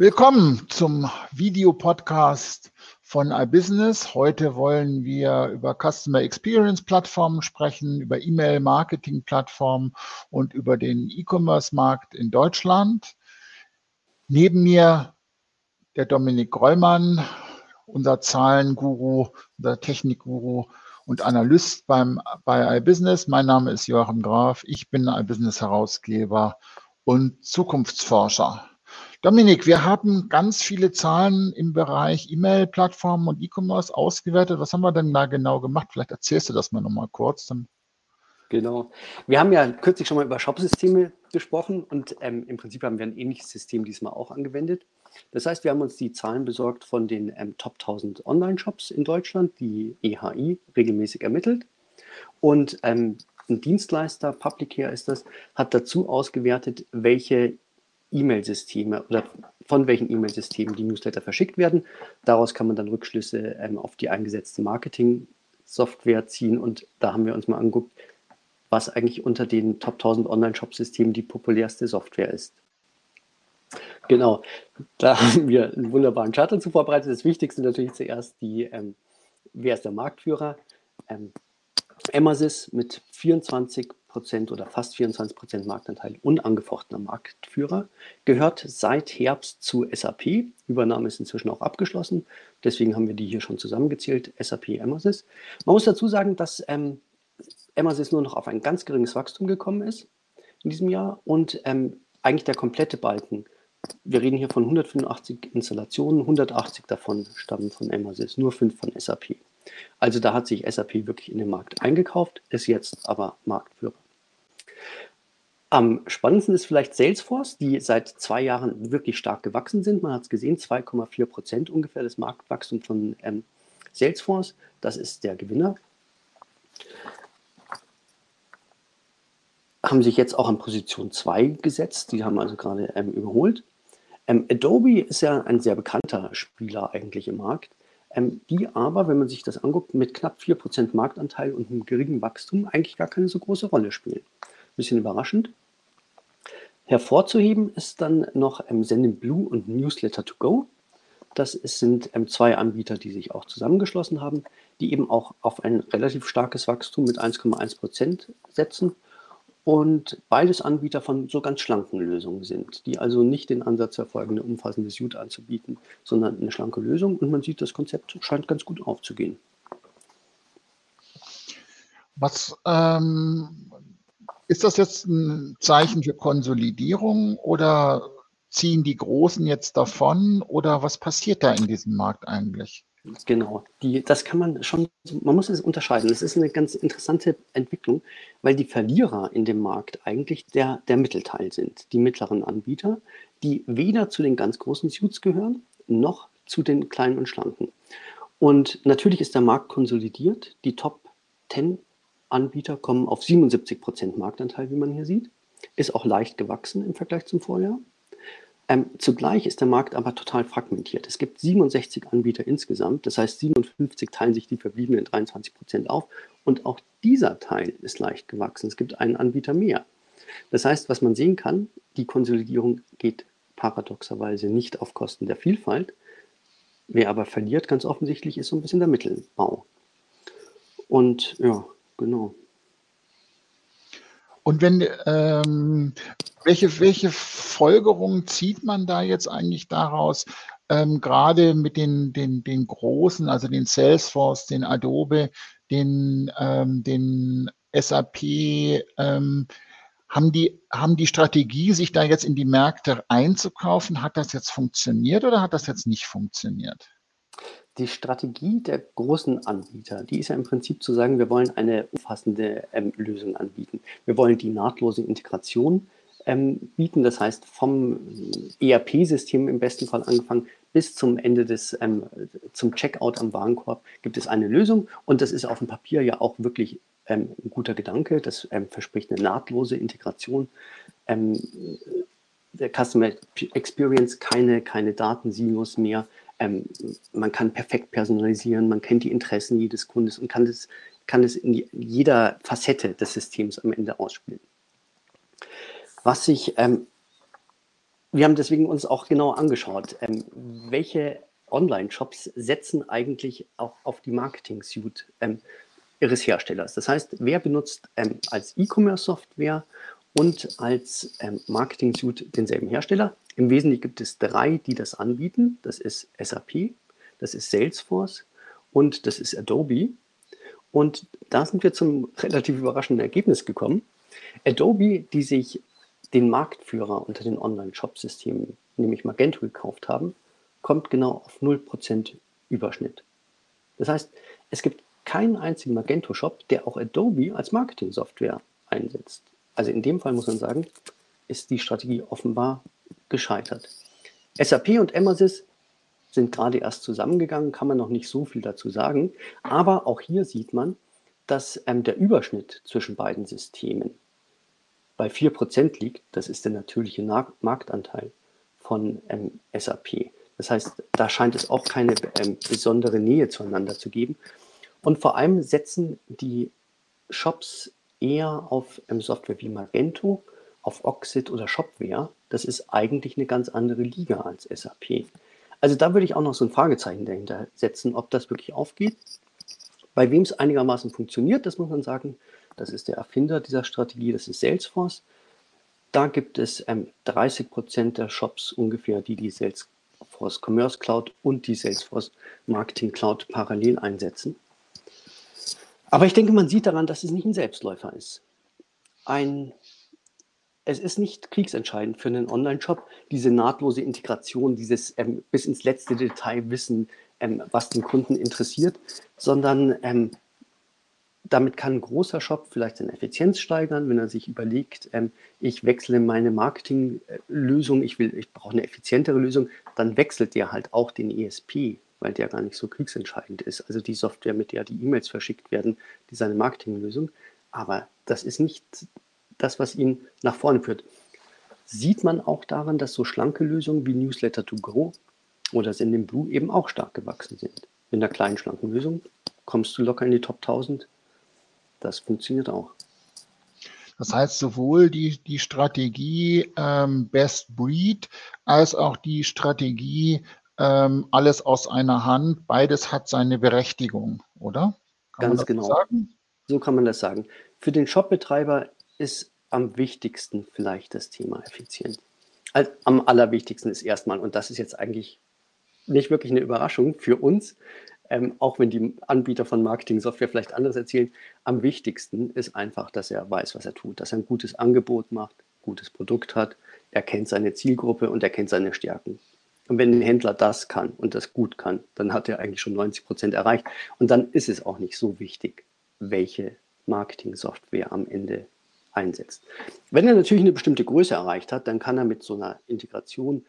Willkommen zum Videopodcast von iBusiness. Heute wollen wir über Customer Experience Plattformen sprechen, über E-Mail Marketing Plattformen und über den E-Commerce Markt in Deutschland. Neben mir der Dominik Grollmann, unser Zahlenguru, unser Technikguru und Analyst beim, bei iBusiness. Mein Name ist Joachim Graf. Ich bin iBusiness Herausgeber und Zukunftsforscher. Dominik, wir haben ganz viele Zahlen im Bereich E-Mail-Plattformen und E-Commerce ausgewertet. Was haben wir denn da genau gemacht? Vielleicht erzählst du das mal nochmal kurz. Dann Genau. Wir haben ja kürzlich schon mal über Shop-Systeme gesprochen und ähm, im Prinzip haben wir ein ähnliches System diesmal auch angewendet. Das heißt, wir haben uns die Zahlen besorgt von den ähm, Top 1000 Online-Shops in Deutschland, die EHI regelmäßig ermittelt. Und ähm, ein Dienstleister, Publicare ist das, hat dazu ausgewertet, welche E-Mail-Systeme oder von welchen E-Mail-Systemen die Newsletter verschickt werden. Daraus kann man dann Rückschlüsse ähm, auf die eingesetzte Marketing-Software ziehen und da haben wir uns mal angeguckt, was eigentlich unter den Top 1000 Online-Shop-Systemen die populärste Software ist. Genau, da haben wir einen wunderbaren Chart dazu vorbereitet. Das Wichtigste natürlich zuerst die, ähm, wer ist der Marktführer? Ähm, Emasis mit 24 Prozent oder fast 24 Prozent Marktanteil unangefochtener Marktführer, gehört seit Herbst zu SAP. Übernahme ist inzwischen auch abgeschlossen. Deswegen haben wir die hier schon zusammengezählt, SAP Emasis. Man muss dazu sagen, dass ähm, Emasis nur noch auf ein ganz geringes Wachstum gekommen ist in diesem Jahr und ähm, eigentlich der komplette Balken. Wir reden hier von 185 Installationen, 180 davon stammen von Emasis, nur 5 von SAP. Also da hat sich SAP wirklich in den Markt eingekauft, ist jetzt aber Marktführer. Am spannendsten ist vielleicht Salesforce, die seit zwei Jahren wirklich stark gewachsen sind. Man hat es gesehen, 2,4 Prozent ungefähr das Marktwachstum von ähm, Salesforce. Das ist der Gewinner. Haben sich jetzt auch an Position 2 gesetzt. Die haben also gerade ähm, überholt. Ähm, Adobe ist ja ein sehr bekannter Spieler eigentlich im Markt die aber, wenn man sich das anguckt, mit knapp 4% Marktanteil und einem geringen Wachstum eigentlich gar keine so große Rolle spielen. Bisschen überraschend. Hervorzuheben ist dann noch ähm, Sendinblue und Newsletter to Go. Das sind ähm, zwei Anbieter, die sich auch zusammengeschlossen haben, die eben auch auf ein relativ starkes Wachstum mit 1,1% setzen und beides Anbieter von so ganz schlanken Lösungen sind, die also nicht den Ansatz verfolgen, eine umfassende Suite anzubieten, sondern eine schlanke Lösung. Und man sieht, das Konzept scheint ganz gut aufzugehen. Was ähm, ist das jetzt ein Zeichen für Konsolidierung oder ziehen die Großen jetzt davon oder was passiert da in diesem Markt eigentlich? Genau, die, das kann man schon, man muss es unterscheiden. Das ist eine ganz interessante Entwicklung, weil die Verlierer in dem Markt eigentlich der, der Mittelteil sind, die mittleren Anbieter, die weder zu den ganz großen Suits gehören, noch zu den kleinen und schlanken. Und natürlich ist der Markt konsolidiert. Die Top 10 Anbieter kommen auf 77 Prozent Marktanteil, wie man hier sieht. Ist auch leicht gewachsen im Vergleich zum Vorjahr. Ähm, zugleich ist der Markt aber total fragmentiert. Es gibt 67 Anbieter insgesamt, das heißt 57 teilen sich die verbliebenen 23 Prozent auf und auch dieser Teil ist leicht gewachsen. Es gibt einen Anbieter mehr. Das heißt, was man sehen kann, die Konsolidierung geht paradoxerweise nicht auf Kosten der Vielfalt. Wer aber verliert, ganz offensichtlich, ist so ein bisschen der Mittelbau. Und ja, genau. Und wenn, ähm, welche, welche Folgerungen zieht man da jetzt eigentlich daraus? Ähm, gerade mit den, den, den großen, also den Salesforce, den Adobe, den, ähm, den SAP, ähm, haben die, haben die Strategie, sich da jetzt in die Märkte einzukaufen, hat das jetzt funktioniert oder hat das jetzt nicht funktioniert? Die Strategie der großen Anbieter, die ist ja im Prinzip zu sagen, wir wollen eine umfassende ähm, Lösung anbieten. Wir wollen die nahtlose Integration ähm, bieten, das heißt vom ERP-System im besten Fall angefangen bis zum Ende des, ähm, zum Checkout am Warenkorb gibt es eine Lösung und das ist auf dem Papier ja auch wirklich ähm, ein guter Gedanke. Das ähm, verspricht eine nahtlose Integration ähm, der Customer Experience, keine, keine Datensilos mehr ähm, man kann perfekt personalisieren, man kennt die Interessen jedes Kundes und kann das, kann in jeder Facette des Systems am Ende ausspielen. Was sich ähm, wir haben deswegen uns auch genau angeschaut, ähm, welche Online-Shops setzen eigentlich auch auf die Marketing-Suite ähm, ihres Herstellers. Das heißt, wer benutzt ähm, als E-Commerce-Software und als ähm, Marketing-Suite denselben Hersteller? Im Wesentlichen gibt es drei, die das anbieten. Das ist SAP, das ist Salesforce und das ist Adobe. Und da sind wir zum relativ überraschenden Ergebnis gekommen. Adobe, die sich den Marktführer unter den Online-Shop-Systemen, nämlich Magento, gekauft haben, kommt genau auf 0% Überschnitt. Das heißt, es gibt keinen einzigen Magento-Shop, der auch Adobe als Marketing-Software einsetzt. Also in dem Fall muss man sagen, ist die Strategie offenbar gescheitert. SAP und Emmersys sind gerade erst zusammengegangen, kann man noch nicht so viel dazu sagen. Aber auch hier sieht man, dass ähm, der Überschnitt zwischen beiden Systemen bei 4% liegt. Das ist der natürliche Marktanteil von ähm, SAP. Das heißt, da scheint es auch keine ähm, besondere Nähe zueinander zu geben. Und vor allem setzen die Shops eher auf ähm, Software wie Magento, auf Oxid oder Shopware. Das ist eigentlich eine ganz andere Liga als SAP. Also da würde ich auch noch so ein Fragezeichen dahinter setzen, ob das wirklich aufgeht. Bei wem es einigermaßen funktioniert, das muss man sagen, das ist der Erfinder dieser Strategie, das ist Salesforce. Da gibt es ähm, 30 Prozent der Shops ungefähr, die die Salesforce Salesforce Commerce Cloud und die Salesforce Marketing Cloud parallel einsetzen. Aber ich denke, man sieht daran, dass es nicht ein Selbstläufer ist. Ein, es ist nicht kriegsentscheidend für einen Online-Shop, diese nahtlose Integration, dieses ähm, bis ins letzte Detail wissen, ähm, was den Kunden interessiert, sondern ähm, damit kann ein großer Shop vielleicht seine Effizienz steigern, wenn er sich überlegt, ähm, ich wechsle meine Marketinglösung, ich ich brauche eine effizientere Lösung, dann wechselt der halt auch den ESP, weil der gar nicht so kriegsentscheidend ist. Also die Software, mit der die E-Mails verschickt werden, die seine Marketinglösung. Aber das ist nicht das, was ihn nach vorne führt. Sieht man auch daran, dass so schlanke Lösungen wie Newsletter to Go oder Sendinblue eben auch stark gewachsen sind. In der kleinen, schlanken Lösung kommst du locker in die Top 1000 das funktioniert auch. Das heißt, sowohl die, die Strategie ähm, Best Breed als auch die Strategie ähm, alles aus einer Hand, beides hat seine Berechtigung, oder? Kann Ganz genau. Sagen? So kann man das sagen. Für den Shopbetreiber ist am wichtigsten vielleicht das Thema Effizienz. Also am allerwichtigsten ist erstmal, und das ist jetzt eigentlich nicht wirklich eine Überraschung für uns, ähm, auch wenn die Anbieter von Marketing-Software vielleicht anderes erzählen, am wichtigsten ist einfach, dass er weiß, was er tut, dass er ein gutes Angebot macht, gutes Produkt hat, er kennt seine Zielgruppe und er kennt seine Stärken. Und wenn ein Händler das kann und das gut kann, dann hat er eigentlich schon 90 Prozent erreicht. Und dann ist es auch nicht so wichtig, welche Marketing-Software am Ende einsetzt. Wenn er natürlich eine bestimmte Größe erreicht hat, dann kann er mit so einer Integration,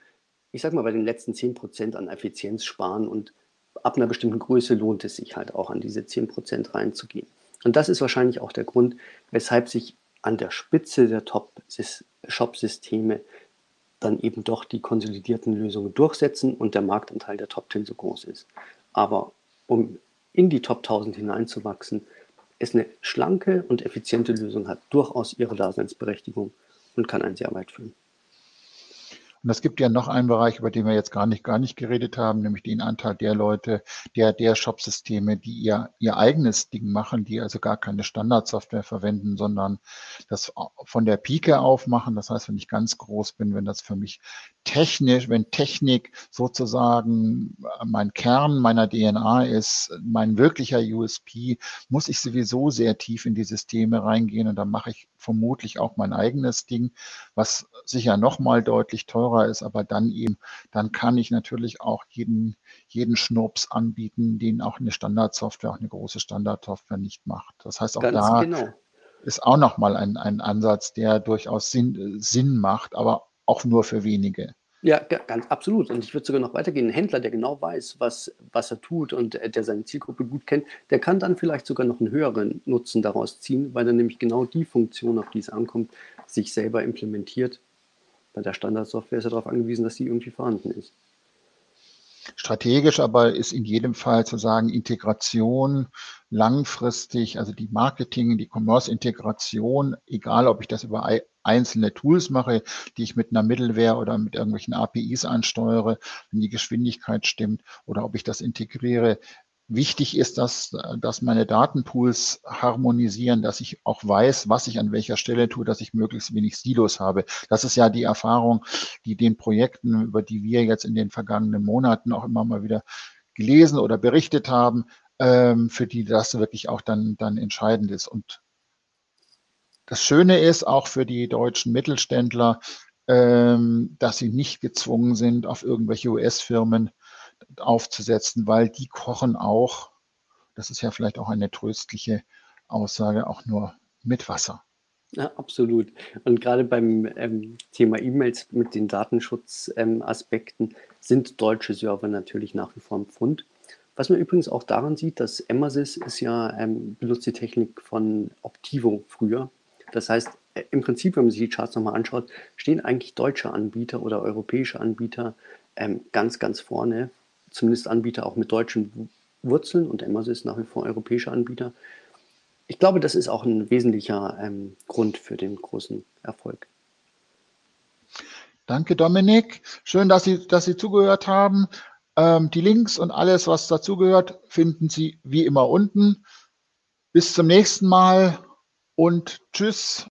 ich sag mal, bei den letzten 10 Prozent an Effizienz sparen und ab einer bestimmten Größe lohnt es sich halt auch an diese 10% reinzugehen. Und das ist wahrscheinlich auch der Grund, weshalb sich an der Spitze der Top-Shop-Systeme dann eben doch die konsolidierten Lösungen durchsetzen und der Marktanteil der Top 10 so groß ist. Aber um in die Top 1000 hineinzuwachsen, ist eine schlanke und effiziente Lösung, hat durchaus ihre Daseinsberechtigung und kann einen sehr weit führen. Und es gibt ja noch einen Bereich, über den wir jetzt gar nicht, gar nicht geredet haben, nämlich den Anteil der Leute, der, der Shop-Systeme, die ihr, ihr eigenes Ding machen, die also gar keine Standardsoftware verwenden, sondern das von der Pike auf machen. Das heißt, wenn ich ganz groß bin, wenn das für mich technisch, wenn Technik sozusagen mein Kern meiner DNA ist, mein wirklicher USP, muss ich sowieso sehr tief in die Systeme reingehen und dann mache ich vermutlich auch mein eigenes Ding, was sicher nochmal deutlich teurer ist, aber dann eben, dann kann ich natürlich auch jeden, jeden Schnurps anbieten, den auch eine Standardsoftware, auch eine große Standardsoftware nicht macht. Das heißt, auch Ganz da genau. ist auch nochmal ein, ein Ansatz, der durchaus Sinn, Sinn macht, aber auch nur für wenige. Ja, ganz absolut. Und ich würde sogar noch weitergehen. Ein Händler, der genau weiß, was, was er tut und äh, der seine Zielgruppe gut kennt, der kann dann vielleicht sogar noch einen höheren Nutzen daraus ziehen, weil er nämlich genau die Funktion, auf die es ankommt, sich selber implementiert. Bei der Standardsoftware ist er darauf angewiesen, dass sie irgendwie vorhanden ist. strategisch, aber ist in jedem Fall zu sagen, Integration langfristig, also die Marketing, die Commerce-Integration, egal ob ich das über einzelne Tools mache, die ich mit einer Middleware oder mit irgendwelchen APIs ansteuere, wenn die Geschwindigkeit stimmt, oder ob ich das integriere Wichtig ist, dass, dass meine Datenpools harmonisieren, dass ich auch weiß, was ich an welcher Stelle tue, dass ich möglichst wenig Silos habe. Das ist ja die Erfahrung, die den Projekten, über die wir jetzt in den vergangenen Monaten auch immer mal wieder gelesen oder berichtet haben, ähm, für die das wirklich auch dann, dann entscheidend ist. Und das Schöne ist auch für die deutschen Mittelständler, ähm, dass sie nicht gezwungen sind, auf irgendwelche US-Firmen aufzusetzen, weil die kochen auch, das ist ja vielleicht auch eine tröstliche Aussage, auch nur mit Wasser. Ja, absolut. Und gerade beim ähm, Thema E-Mails mit den Datenschutzaspekten ähm, sind deutsche Server natürlich nach wie vor ein Pfund. Was man übrigens auch daran sieht, dass Emasys ist ja, ähm, benutzt die Technik von Optivo früher. Das heißt, äh, im Prinzip, wenn man sich die Charts nochmal anschaut, stehen eigentlich deutsche Anbieter oder europäische Anbieter ähm, ganz, ganz vorne zumindest Anbieter auch mit deutschen Wurzeln und Amazon ist nach wie vor europäischer Anbieter. Ich glaube, das ist auch ein wesentlicher ähm, Grund für den großen Erfolg. Danke, Dominik. Schön, dass Sie, dass Sie zugehört haben. Ähm, die Links und alles, was dazugehört, finden Sie wie immer unten. Bis zum nächsten Mal und tschüss.